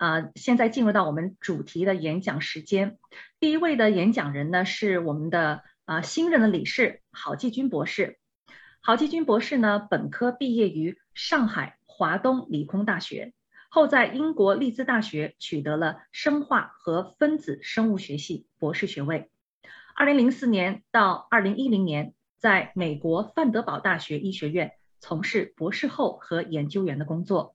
啊，现在进入到我们主题的演讲时间。第一位的演讲人呢是我们的啊新任的理事郝继军博士。郝继军博士呢本科毕业于上海华东理工大学，后在英国利兹大学取得了生化和分子生物学系博士学位。二零零四年到二零一零年，在美国范德堡大学医学院从事博士后和研究员的工作。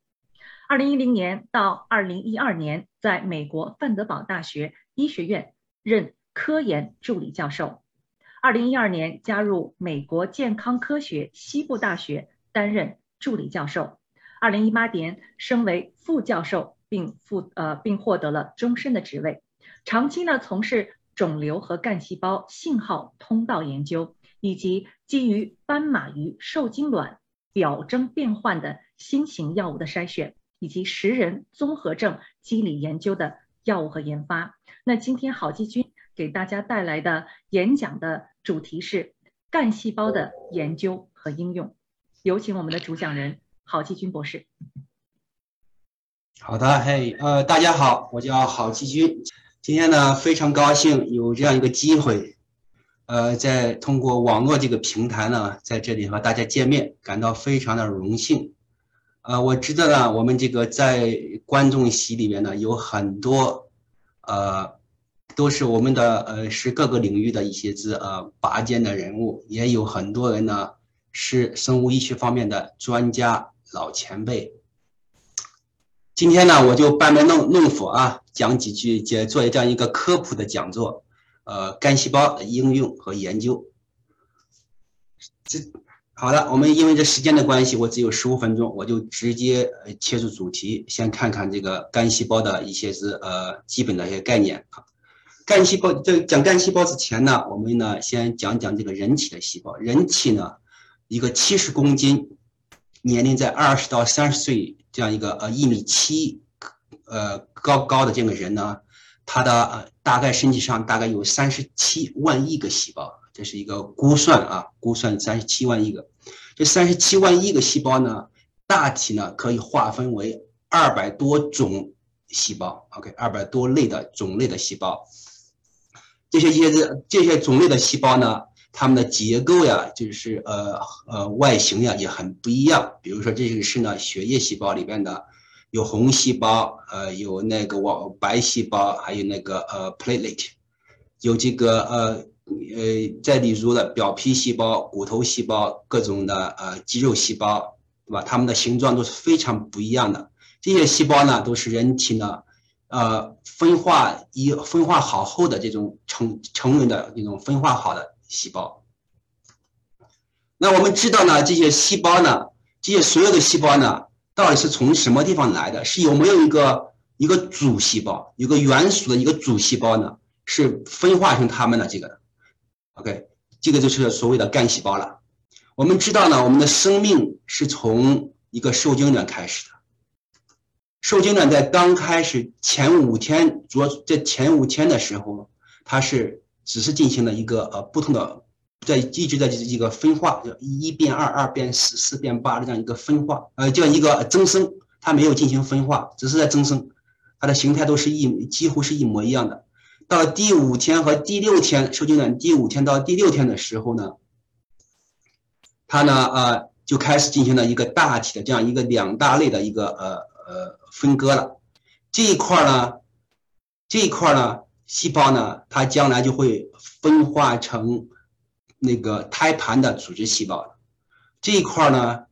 二零一零年到二零一二年，在美国范德堡大学医学院任科研助理教授。二零一二年加入美国健康科学西部大学担任助理教授。二零一八年升为副教授，并负呃并获得了终身的职位。长期呢从事肿瘤和干细胞信号通道研究，以及基于斑马鱼受精卵表征变换的新型药物的筛选。以及食人综合症机理研究的药物和研发。那今天郝继军给大家带来的演讲的主题是干细胞的研究和应用。有请我们的主讲人郝继军博士。好的，嘿，呃，大家好，我叫郝继军。今天呢，非常高兴有这样一个机会，呃，在通过网络这个平台呢，在这里和大家见面，感到非常的荣幸。呃，我知道呢，我们这个在观众席里面呢，有很多，呃，都是我们的呃，是各个领域的一些子呃拔尖的人物，也有很多人呢是生物医学方面的专家老前辈。今天呢，我就班门弄弄斧啊，讲几句，做做这样一个科普的讲座，呃，干细胞的应用和研究。这。好的，我们因为这时间的关系，我只有十五分钟，我就直接切入主题，先看看这个干细胞的一些是呃基本的一些概念啊。干细胞在讲干细胞之前呢，我们呢先讲讲这个人体的细胞。人体呢，一个七十公斤，年龄在二十到三十岁这样一个呃一米七呃高高的这个人呢，他的呃大概身体上大概有三十七万亿个细胞。这是一个估算啊，估算三十七万亿个，这三十七万亿个细胞呢，大体呢可以划分为二百多种细胞，OK，二百多类的种类的细胞。这些些这这些种类的细胞呢，它们的结构呀，就是呃呃外形呀也很不一样。比如说这个是呢血液细胞里边的，有红细胞，呃有那个网白细胞，还有那个呃 platelet，有这个呃。呃，再例如的表皮细胞、骨头细胞、各种的呃肌肉细胞，对吧？它们的形状都是非常不一样的。这些细胞呢，都是人体呢，呃，分化一分化好后的这种成成人的这种分化好的细胞。那我们知道呢，这些细胞呢，这些所有的细胞呢，到底是从什么地方来的？是有没有一个一个主细胞，有个原属的一个主细胞呢？是分化成它们的这个的。OK，这个就是所谓的干细胞了。我们知道呢，我们的生命是从一个受精卵开始的。受精卵在刚开始前五天，主要在前五天的时候，它是只是进行了一个呃不同的，在一直在一个分化，就一变二，二变四，四变八的这样一个分化，呃，叫一个增生。它没有进行分化，只是在增生，它的形态都是一几乎是一模一样的。到第五天和第六天，受精卵第五天到第六天的时候呢，它呢呃就开始进行了一个大体的这样一个两大类的一个呃呃分割了。这一块呢，这一块呢细胞呢，它将来就会分化成那个胎盘的组织细胞。这一块呢，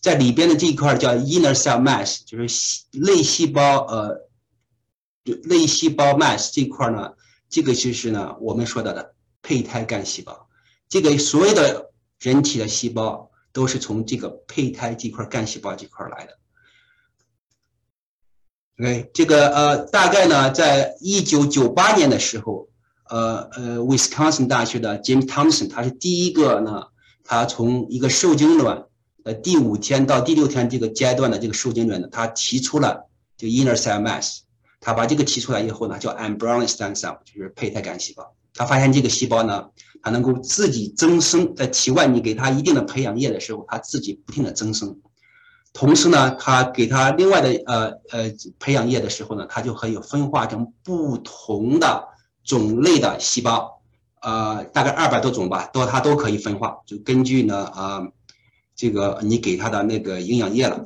在里边的这一块叫 inner cell mass，就是细类细胞呃。就类细胞 mass 这块呢，这个就是呢我们说到的胚胎干细胞。这个所有的人体的细胞都是从这个胚胎这块干细胞这块来的。OK，这个呃大概呢，在一九九八年的时候，呃呃，Wisconsin 大学的 James Thompson 他是第一个呢，他从一个受精卵呃第五天到第六天这个阶段的这个受精卵呢，他提出了就 inner cell mass。他把这个提出来以后呢，叫 embryonic stem cell，就是胚胎干细胞。他发现这个细胞呢，它能够自己增生，在体外你给它一定的培养液的时候，它自己不停的增生。同时呢，它给它另外的呃呃培养液的时候呢，它就可以分化成不同的种类的细胞，呃，大概二百多种吧，都它都可以分化，就根据呢啊，这个你给它的那个营养液了，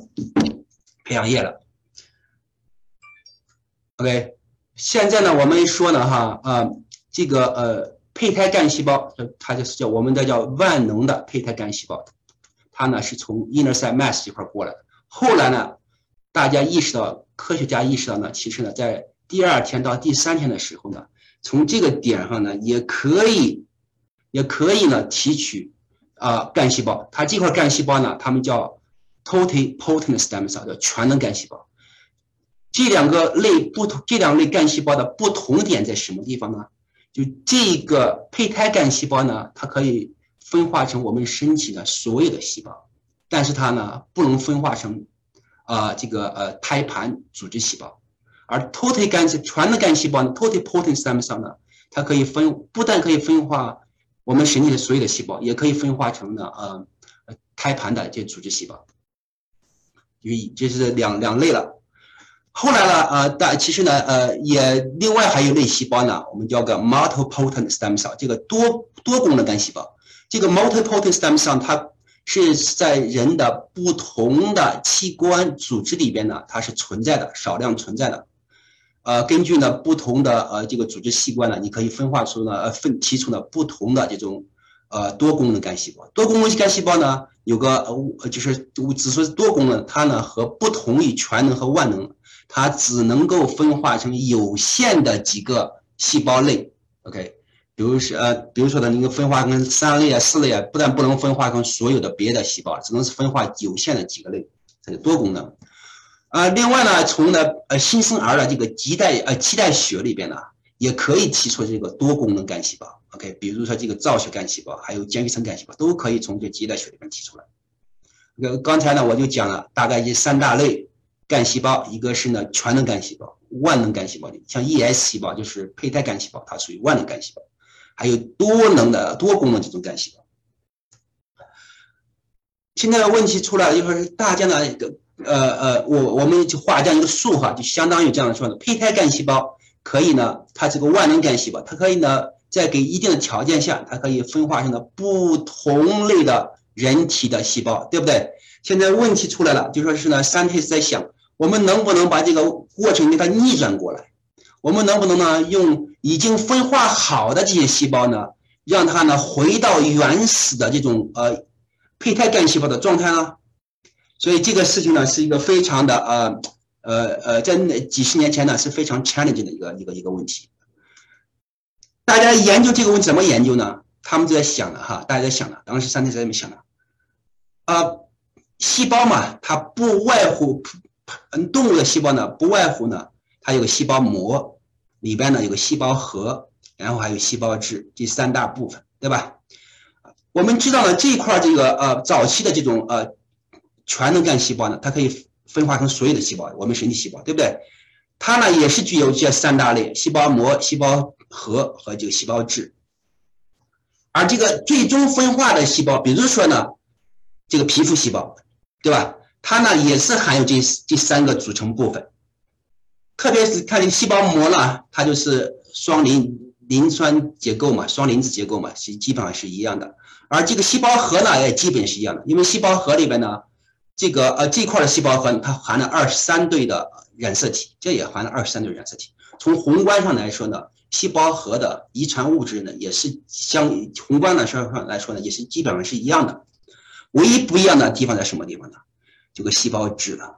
培养液了。OK，现在呢，我们说呢哈啊，这个呃胚胎干细胞，它就是叫我们的叫万能的胚胎干细胞。它呢是从 inner cell mass 这块过来的。后来呢，大家意识到，科学家意识到呢，其实呢，在第二天到第三天的时候呢，从这个点上呢，也可以，也可以呢提取啊干细胞。它这块干细胞呢，它们叫 totipotent stem cell，叫全能干细胞。这两个类不同，这两类干细胞的不同点在什么地方呢？就这个胚胎干细胞呢，它可以。分化成我们身体的所有的细胞，但是它呢不能分化成，啊这个呃胎盘组织细胞，而 total 干细全的干细胞呢 totipotent stem cell 呢，它可以分不但可以分化我们身体的所有的细胞，也可以分化成呢呃胎盘的这组织细胞，就这是两两类了。后来呢呃但其实呢呃也另外还有类细胞呢，我们叫个 multipotent stem cell，这个多多功能干细胞。这个 multipotent stem cell 它是在人的不同的器官组织里边呢，它是存在的，少量存在的。呃，根据呢不同的呃这个组织器官呢，你可以分化出呢呃分提出呢不同的这种呃多功能干细胞。多功能干细胞呢有个呃就是只说是多功能，它呢和不同于全能和万能，它只能够分化成有限的几个细胞类。OK。比如说呃，比如说呢，你分化成三类啊、四类啊，不但不能分化成所有的别的细胞，只能是分化有限的几个类，它是多功能。啊，另外呢，从呢呃新生儿的这个脐带呃脐带血里边呢，也可以提出这个多功能干细胞。OK，比如说这个造血干细胞，还有间皮层干细胞，都可以从这脐带血里面提出来。呃，刚才呢我就讲了，大概这三大类干细胞，一个是呢全能干细胞、万能干细胞，像 ES 细胞就是胚胎干细胞，它属于万能干细胞。还有多能的多功能这种干细胞。现在的问题出来了，就是大家呢，呃呃，我我们就画这样一个数哈，就相当于这样说的：胚胎干细胞可以呢，它这个万能干细胞，它可以呢，在给一定的条件下，它可以分化成的不同类的人体的细胞，对不对？现在问题出来了，就说是呢，三体在想，我们能不能把这个过程给它逆转过来？我们能不能呢，用已经分化好的这些细胞呢，让它呢回到原始的这种呃胚胎干细胞的状态呢？所以这个事情呢是一个非常的呃呃呃，在那几十年前呢是非常 challenging 的一个一个一个问题。大家研究这个问题怎么研究呢？他们就在想了哈，大家在想了，当时三体在这么想了啊，细胞嘛，它不外乎嗯动物的细胞呢，不外乎呢，它有个细胞膜。里边呢有个细胞核，然后还有细胞质，这三大部分，对吧？我们知道呢，这一块这个呃早期的这种呃全能干细胞呢，它可以分化成所有的细胞，我们身体细胞，对不对？它呢也是具有这三大类：细胞膜、细胞核和这个细胞质。而这个最终分化的细胞，比如说呢，这个皮肤细胞，对吧？它呢也是含有这这三个组成部分。特别是看这个细胞膜呢，它就是双磷磷酸结构嘛，双磷脂结构嘛，是基本上是一样的。而这个细胞核呢，也基本是一样的，因为细胞核里边呢，这个呃这块的细胞核它含了二十三对的染色体，这也含了二十三对染色体。从宏观上来说呢，细胞核的遗传物质呢，也是相宏观的上上来说呢，也是基本上是一样的。唯一不一样的地方在什么地方呢？这个细胞质了。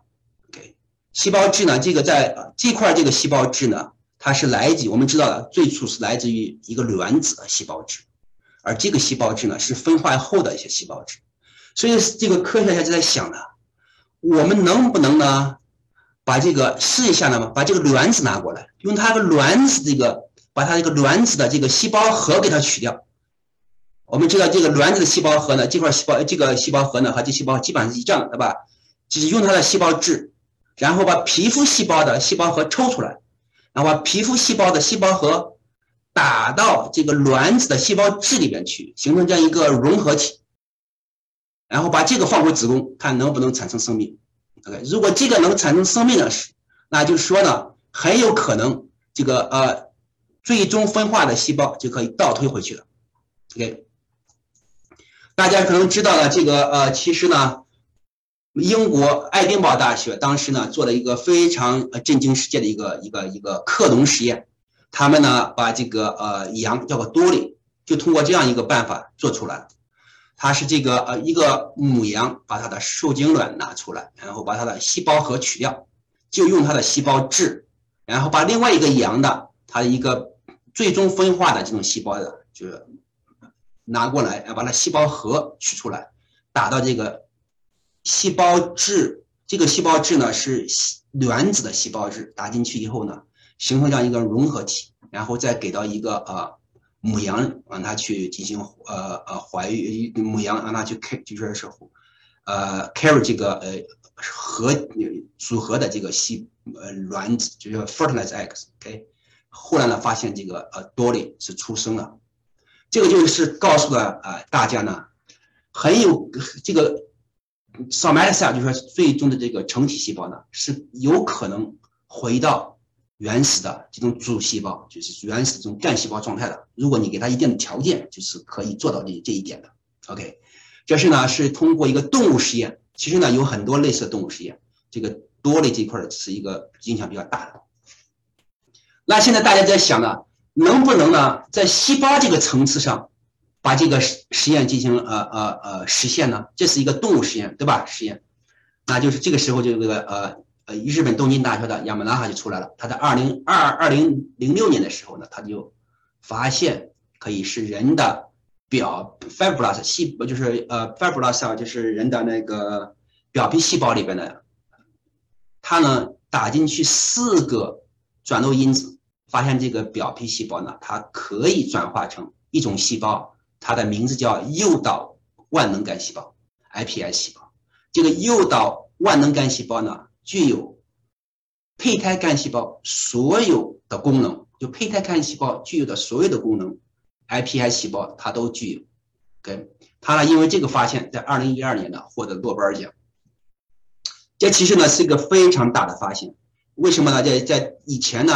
细胞质呢？这个在这块这个细胞质呢，它是来自我们知道的，最初是来自于一个卵子的细胞质，而这个细胞质呢是分化后的一些细胞质，所以这个科学家就在想呢，我们能不能呢，把这个试一下呢？把这个卵子拿过来，用它的卵子这个，把它这个卵子的这个细胞核给它取掉。我们知道这个卵子的细胞核呢，这块细胞这个细胞核呢和这细胞基本上是一样的，对吧？就是用它的细胞质。然后把皮肤细胞的细胞核抽出来，然后把皮肤细胞的细胞核打到这个卵子的细胞质里边去，形成这样一个融合体，然后把这个放回子宫，看能不能产生生命。OK，如果这个能产生生命的是，那就说呢，很有可能这个呃最终分化的细胞就可以倒推回去了。OK，大家可能知道了这个呃，其实呢，英国爱丁堡大学当时呢做了一个非常震惊世界的一个一个一个克隆实验，他们呢把这个呃羊叫做多利，就通过这样一个办法做出来。它是这个呃一个母羊把它的受精卵拿出来，然后把它的细胞核取掉，就用它的细胞质，然后把另外一个羊的它的一个最终分化的这种细胞的，就是拿过来，要把它细胞核取出来，打到这个细胞质，这个细胞质呢是卵子的细胞质，打进去以后呢，形成这样一个融合体，然后再给到一个呃。母羊让它去进行呃呃怀孕，母羊让它去开，就说是呃 carry 这个呃核组合的这个细呃卵子，就叫 fertilize eggs，OK，后来呢发现这个呃 Dolly 是出生了，这个就是告诉了啊大家呢，很有这个 somatic 就是说最终的这个成体细胞呢是有可能回到。原始的这种主细胞，就是原始这种干细胞状态的。如果你给它一定的条件，就是可以做到这这一点的。OK，这是呢是通过一个动物实验，其实呢有很多类似的动物实验，这个多类这块是一个影响比较大的。那现在大家在想呢，能不能呢在细胞这个层次上把这个实实验进行呃呃呃实现呢？这是一个动物实验，对吧？实验，那就是这个时候就这个呃。呃，日本东京大学的亚马拉哈就出来了。他在二零二二零零六年的时候呢，他就发现可以使人的表 fibrous 细，就是呃 fibrous 就是人的那个表皮细胞里边的，他呢打进去四个转录因子，发现这个表皮细胞呢，它可以转化成一种细胞，它的名字叫诱导万能干细胞 iPS 细胞。这个诱导万能干细胞呢？具有胚胎干细胞所有的功能，就胚胎干细胞具有的所有的功能，iPS 细胞它都具有。跟它呢，因为这个发现，在二零一二年呢获得诺贝尔奖。这其实呢是一个非常大的发现。为什么呢？在在以前呢，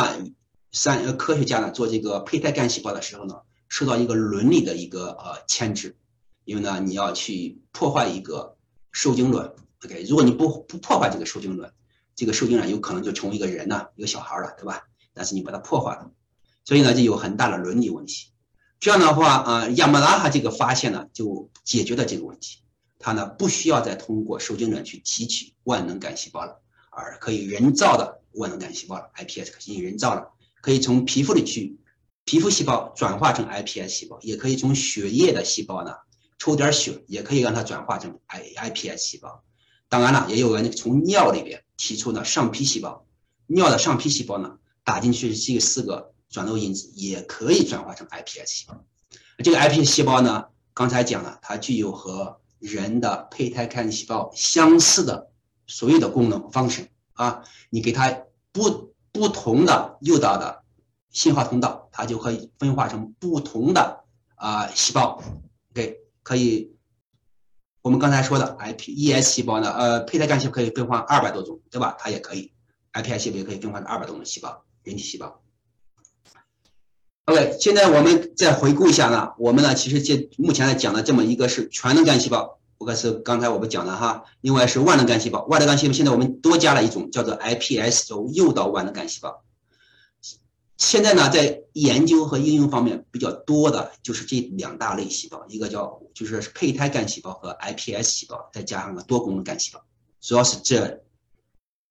三科学家呢做这个胚胎干细胞的时候呢，受到一个伦理的一个呃牵制，因为呢你要去破坏一个受精卵。OK，如果你不不破坏这个受精卵。这个受精卵有可能就成为一个人呢，一个小孩了，对吧？但是你把它破坏了，所以呢就有很大的伦理问题。这样的话啊，亚马拉哈这个发现呢就解决了这个问题。它呢不需要再通过受精卵去提取万能干细胞了，而可以人造的万能干细胞了，iPS 可以人造了，可以从皮肤里去皮肤细胞转化成 iPS 细胞，也可以从血液的细胞呢抽点血，也可以让它转化成 i iPS 细胞。当然了，也有人从尿里边提出呢上皮细胞，尿的上皮细胞呢打进去这四个转录因子，也可以转化成 iPS 细胞。这个 iPS 细胞呢，刚才讲了，它具有和人的胚胎干细胞相似的所有的功能方式啊。你给它不不同的诱导的信号通道，它就可以分化成不同的啊细胞，OK，可以。我们刚才说的 iPES 细胞呢，呃，胚胎干细胞可以分化二百多种，对吧？它也可以，iPS 细胞也可以分化成二百多种细胞，人体细胞。OK，现在我们再回顾一下呢，我们呢其实这目前来讲的这么一个是全能干细胞，不过是刚才我们讲的哈，另外是万能干细胞，万能干细胞现在我们多加了一种叫做 iPS 轴诱导万能干细胞。现在呢，在研究和应用方面比较多的就是这两大类细胞，一个叫就是胚胎干细胞和 iPS 细胞，再加上个多功能干细胞，主要是这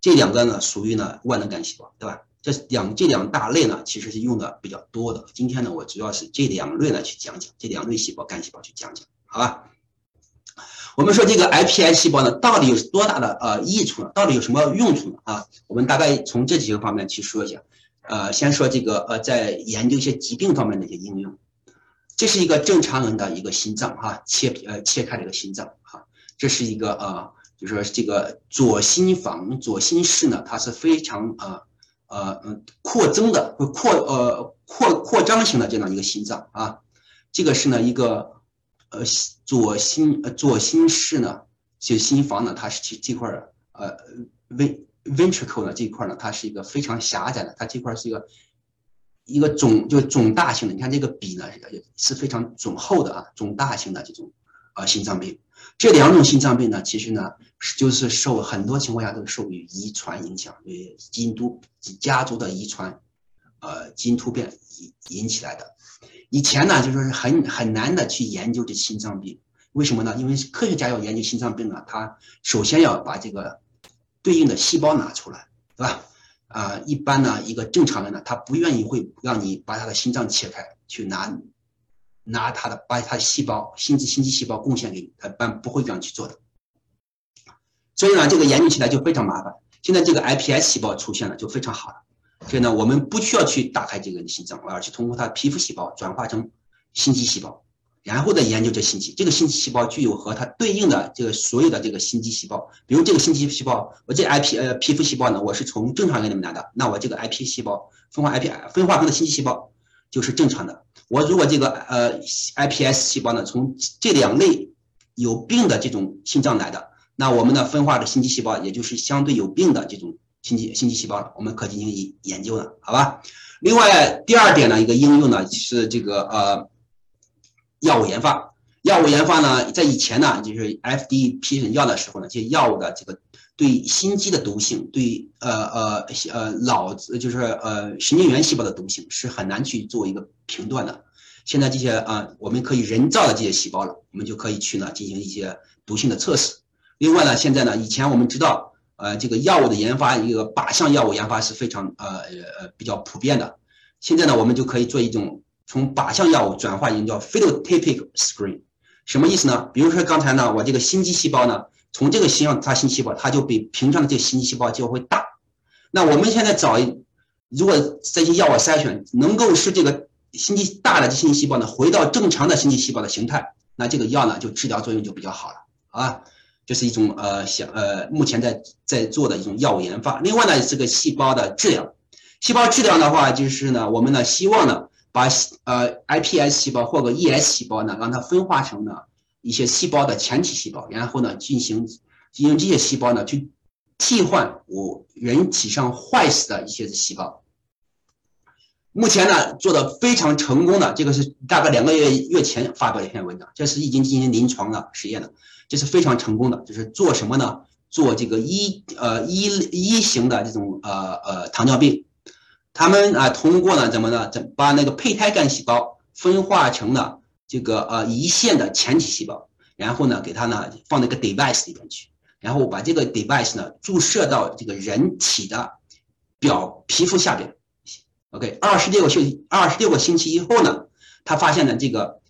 这两个呢属于呢万能干细胞，对吧？这两这两大类呢其实是用的比较多的。今天呢，我主要是这两类呢去讲讲这两类细胞干细胞去讲讲，好吧？我们说这个 iPS 细胞呢到底有多大的呃益处呢？到底有什么用处呢？啊，我们大概从这几个方面去说一下。呃，先说这个呃，在研究一些疾病方面的一些应用，这是一个正常人的一个心脏哈，切呃切开这个心脏哈，这是一个呃，就说这个左心房左心室呢，它是非常呃呃嗯扩增的，会扩呃扩扩张型的这样一个心脏啊，这个是呢一个呃左心呃左心室呢，就心房呢，它是这这块呃 ven ventricle 呢这一块呢，它是一个非常狭窄的，它这块是一个一个肿就肿大型的。你看这个笔呢是非常肿厚的啊，肿大型的这种啊心脏病。这两种心脏病呢，其实呢就是受很多情况下都是受于遗传影响，因为基因突家族的遗传呃基因突变引引起来的。以前呢，就说是很很难的去研究这心脏病，为什么呢？因为科学家要研究心脏病呢，他首先要把这个对应的细胞拿出来，对吧？啊，一般呢，一个正常人呢，他不愿意会让你把他的心脏切开去拿拿他的把他的细胞心肌心肌细胞贡献给你，他一般不会这样去做的。所以呢，这个研究起来就非常麻烦。现在这个 iPS 细胞出现了，就非常好了。所以呢，我们不需要去打开这个心脏，而是通过它皮肤细胞转化成心肌细胞，然后再研究这心肌。这个心肌细胞具有和它对应的这个所有的这个心肌细胞。比如这个心肌细胞，我这 IP 呃皮肤细胞呢，我是从正常人里面拿的，那我这个 IP 细胞分化 IP 分化成的心肌细胞就是正常的。我如果这个呃 iPS 细胞呢，从这两类有病的这种心脏来的，那我们呢分化的心肌细胞也就是相对有病的这种。心肌心肌细胞了，我们可进行研研究的，好吧？另外第二点呢，一个应用呢是这个呃药物研发。药物研发呢，在以前呢，就是 FDA 批准药的时候呢，这些药物的这个对心肌的毒性，对呃呃呃脑子就是呃神经元细胞的毒性是很难去做一个评断的。现在这些啊，我们可以人造的这些细胞了，我们就可以去呢进行一些毒性的测试。另外呢，现在呢，以前我们知道。呃，这个药物的研发，一个靶向药物研发是非常呃呃比较普遍的。现在呢，我们就可以做一种从靶向药物转化一种叫 phenotypic screen，什么意思呢？比如说刚才呢，我这个心肌细胞呢，从这个心上它心细胞，它就比平常的这个心肌细胞就会大。那我们现在找，如果这些药物筛选能够使这个心肌大的这心肌细胞呢，回到正常的心肌细胞的形态，那这个药呢，就治疗作用就比较好了，啊？这是一种呃想呃目前在在做的一种药物研发。另外呢，这个细胞的治疗，细胞治疗的话，就是呢，我们呢希望呢把呃 iPS 细胞或者 ES 细胞呢，让它分化成呢一些细胞的前体细胞，然后呢进行进行这些细胞呢去替换我人体上坏死的一些细胞。目前呢做的非常成功的，这个是大概两个月月前发表一篇文章，这是已经进行临床的实验了。这是非常成功的，就是做什么呢？做这个一呃一一型的这种呃呃糖尿病，他们啊通过呢怎么呢？怎把那个胚胎干细胞分化成了这个呃胰腺的前体细胞，然后呢给它呢放那个 device 里边去，然后把这个 device 呢注射到这个人体的表皮肤下边，OK，二十六个星二十六个星期以后呢，他发现呢这个。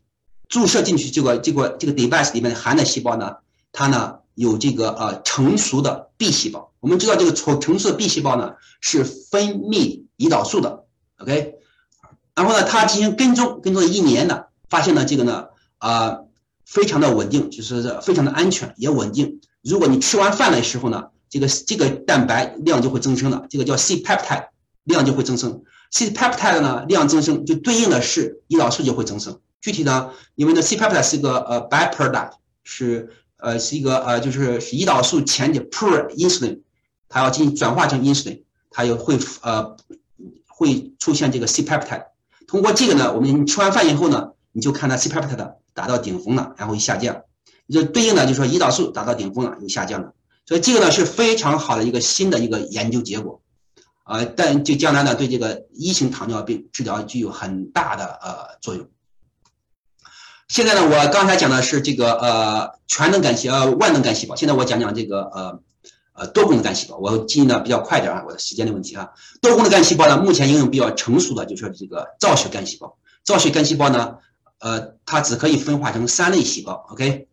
注射进去这个这个这个 device 里面含的细胞呢，它呢有这个呃成熟的 B 细胞。我们知道这个成成熟的 B 细胞呢是分泌胰岛素的，OK。然后呢，它进行跟踪，跟踪了一年呢，发现呢这个呢啊非常的稳定，就是非常的安全也稳定。如果你吃完饭的时候呢，这个这个蛋白量就会增生的，这个叫 C peptide 量就会增生。C peptide 呢量增生就对应的是胰岛素就会增生。具体呢，因为呢，C peptide 是一个呃 byproduct，是呃是一个呃就是胰岛素前的 pro insulin，它要进行转化成 insulin，它又会呃会出现这个 C peptide。通过这个呢，我们吃完饭以后呢，你就看它 C peptide 达到顶峰了，然后一下降，就对应的就是说胰岛素达到顶峰了又下降了。所以这个呢是非常好的一个新的一个研究结果，啊，但就将来呢对这个一型糖尿病治疗具有很大的呃作用。现在呢，我刚才讲的是这个呃全能干细呃万能干细胞，现在我讲讲这个呃呃多功能干细胞，我进的比较快点啊，我的时间的问题啊。多功能干细胞呢，目前应用比较成熟的就是这个造血干细胞。造血干细胞呢，呃，它只可以分化成三类细胞，OK。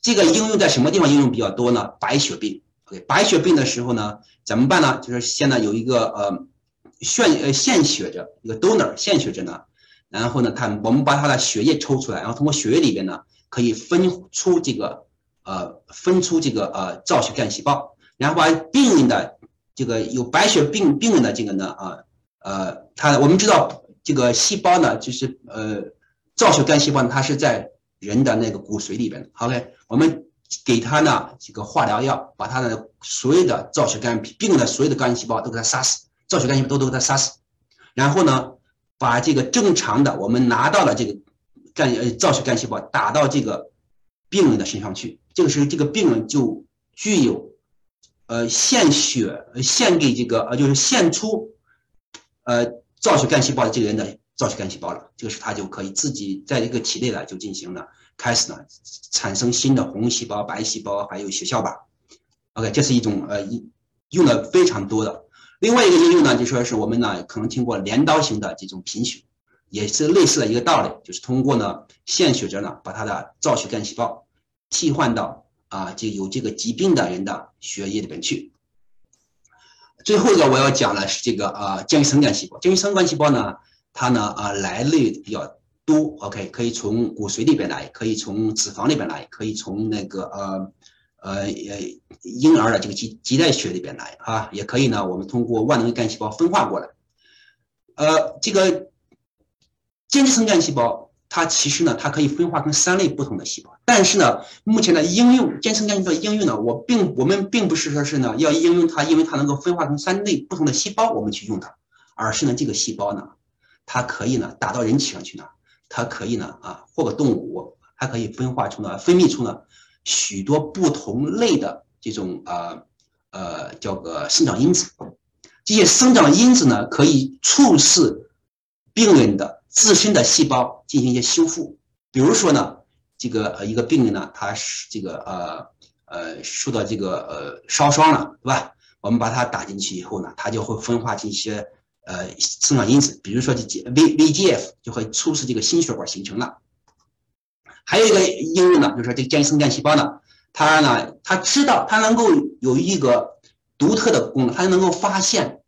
这个应用在什么地方应用比较多呢？白血病，OK。白血病的时候呢，怎么办呢？就是现在有一个呃献呃献血者，一个 donor 献血者呢。然后呢，他我们把他的血液抽出来，然后通过血液里边呢，可以分出这个呃分出这个呃造血干细胞，然后把病人的这个有白血病病人的这个呢啊呃，他我们知道这个细胞呢就是呃造血干细胞，它是在人的那个骨髓里边。OK，我们给他呢这个化疗药，把他的所有的造血干病人的所有的干细胞都给他杀死，造血干细胞都都给他杀死，然后呢，把这个正常的我们拿到了这个干呃造血干细胞打到这个病人的身上去，这个时候这个病人就具有呃献血献给这个呃就是献出呃造血干细胞的这个人的造血干细胞了，这个是他就可以自己在这个体内呢就进行了。开始呢，产生新的红细胞、白细胞，还有血小板。OK，这是一种呃用用的非常多的。另外一个应用呢，就说是我们呢可能听过镰刀型的这种贫血，也是类似的一个道理，就是通过呢献血者呢把他的造血干细胞替换到啊就有这个疾病的人的血液里边去。最后一个我要讲的是这个啊间生干细胞，间生干细胞呢，它呢啊来历比较。多 OK，可以从骨髓里边来，可以从脂肪里边来，可以从那个呃呃呃婴儿的这个脐脐带血里边来啊，也可以呢。我们通过万能干细胞分化过来。呃，这个间质层干细胞，它其实呢，它可以分化成三类不同的细胞。但是呢，目前的应用间质干细胞应用呢，我并我们并不是说是呢要应用它，因为它能够分化成三类不同的细胞，我们去用它，而是呢这个细胞呢，它可以呢打到人体上去呢。它可以呢啊，或者动物还可以分化出呢，分泌出呢许多不同类的这种啊呃叫个生长因子。这些生长因子呢，可以促使病人的自身的细胞进行一些修复。比如说呢，这个呃一个病人呢，他是这个呃呃受到这个呃烧伤了，对吧？我们把它打进去以后呢，它就会分化成一些。呃，生长因子，比如说这 V VGF 就会促使这个心血管形成了。还有一个应用呢，就是这个间生干细胞呢，它呢，它知道它能够有一个独特的功能，它能够发现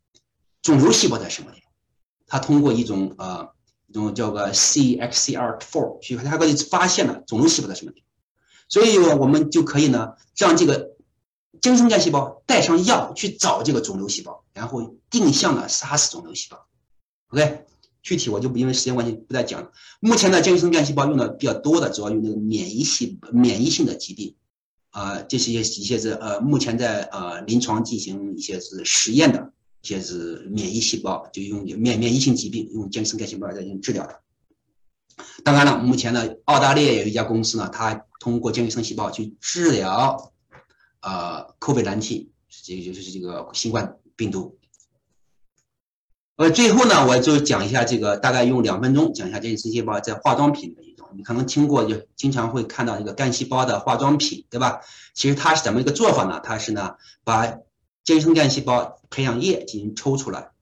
肿瘤细胞在什么地方。它通过一种呃一种叫个 CXCR4 去，它可以发现了肿瘤细胞在什么地方。所以我们就可以呢，让这个。间生干细胞带上药去找这个肿瘤细胞，然后定向的杀死肿瘤细胞。OK，具体我就不因为时间关系不再讲了。目前的间生干细胞用的比较多的，主要用那个免疫系免疫性的疾病，啊，这些一些是呃，目前在呃临床进行一些是实验的，些是免疫细胞，就用免免疫性疾病用间生干细胞来进行治疗的。当然了，目前呢，澳大利亚有一家公司呢，它通过间生细胞去治疗。呃，COVID-19，这个就是这个新冠病毒。呃，最后呢，我就讲一下这个，大概用两分钟讲一下这些细胞在化妆品的一种。你可能听过，就经常会看到一个干细胞的化妆品，对吧？其实它是怎么一个做法呢？它是呢，把间生干细胞培养液进行抽出来，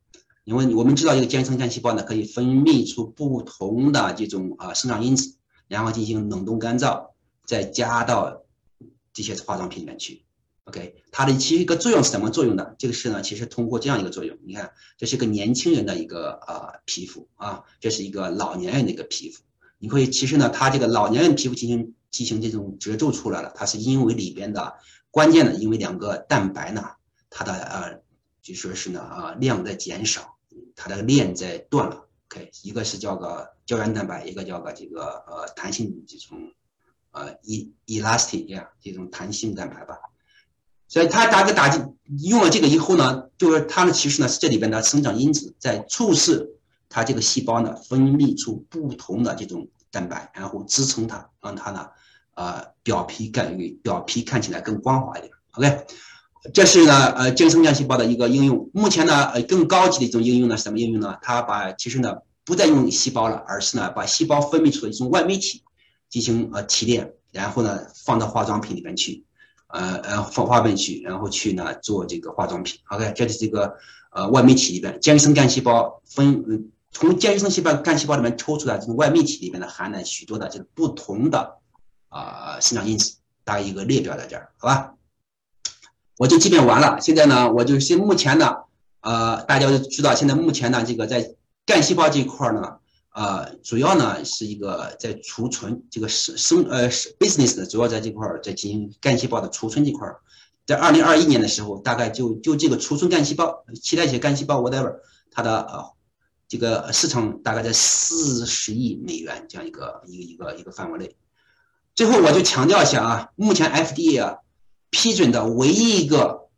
因为我们知道，这个间生干细胞呢，可以分泌出不同的这种啊生长因子，然后进行冷冻干燥，再加到这些化妆品里面去。OK，它的其实一个作用是什么作用的？这个是呢，其实通过这样一个作用，你看，这是一个年轻人的一个呃皮肤啊，这是一个老年人的一个皮肤。你会其实呢，它这个老年人皮肤进行进行这种褶皱出来了，它是因为里边的关键的，因为两个蛋白呢，它的呃就说是呢啊量在减少，它的链在断了。OK，一个是叫个胶原蛋白，一个叫个这个呃弹性这种呃 e elastic 呀这种弹性蛋白吧。所以它打个打进用了这个以后呢，就是它呢其实呢是这里边的生长因子在促使它这个细胞呢分泌出不同的这种蛋白，然后支撑它，让它呢呃表皮感表皮看起来更光滑一点。OK，这是呢呃间生干细胞的一个应用。目前呢呃更高级的一种应用呢什么应用呢？它把其实呢不再用细胞了，而是呢把细胞分泌出的一种外泌体进行呃提炼，然后呢放到化妆品里面去。呃呃放化粪去，然后去呢做这个化妆品。OK，这是这个呃外泌体里边间生干细胞分从间生细胞干细胞里面抽出来这种外泌体里面呢含了许多的这个不同的啊生长因子，大概一个列表在这儿，好吧？我就基本完了。现在呢，我就现目前呢，呃，大家都知道，现在目前呢，这个在干细胞这一块呢。呃，主要呢是一个在储存这个生生呃 business 的主要在这块儿在进行干细胞的储存这块儿，在二零二一年的时候，大概就就这个储存干细胞、脐带血干细胞 whatever，它的呃这个市场大概在四十亿美元这样一个一个一个一个范围内。最后我就强调一下啊，目前 FDA 啊批准的唯一一个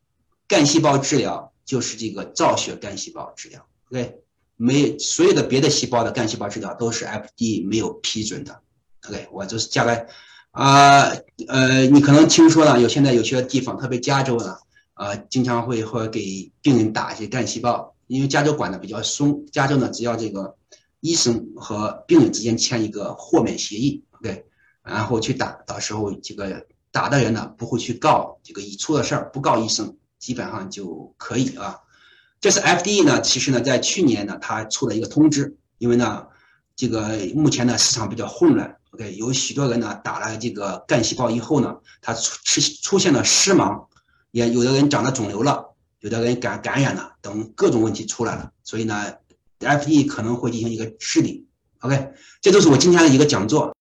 干细胞治疗就是这个造血干细胞治疗，OK，没所有的别的细胞的干细胞治疗都是 FDA 没有批准的，OK，我就是加个啊呃，你可能听说了，有现在有些地方，特别加州呢，呃，经常会会给病人打一些干细胞，因为加州管的比较松，加州呢只要这个医生和病人之间签一个豁免协议，OK，然后去打，到时候这个打的人呢不会去告这个已出的事儿，不告医生，基本上就可以啊。这是 FDA 呢，其实呢在去年呢，他出了一个通知，因为呢这个目前呢市场比较混乱。OK，有许多人呢打了这个干细胞以后呢，他出出出现了失盲，也有的人长了肿瘤了，有的人感感染了，等各种问题出来了，所以呢，FDA 可能会进行一个治理。OK，这就是我今天的一个讲座。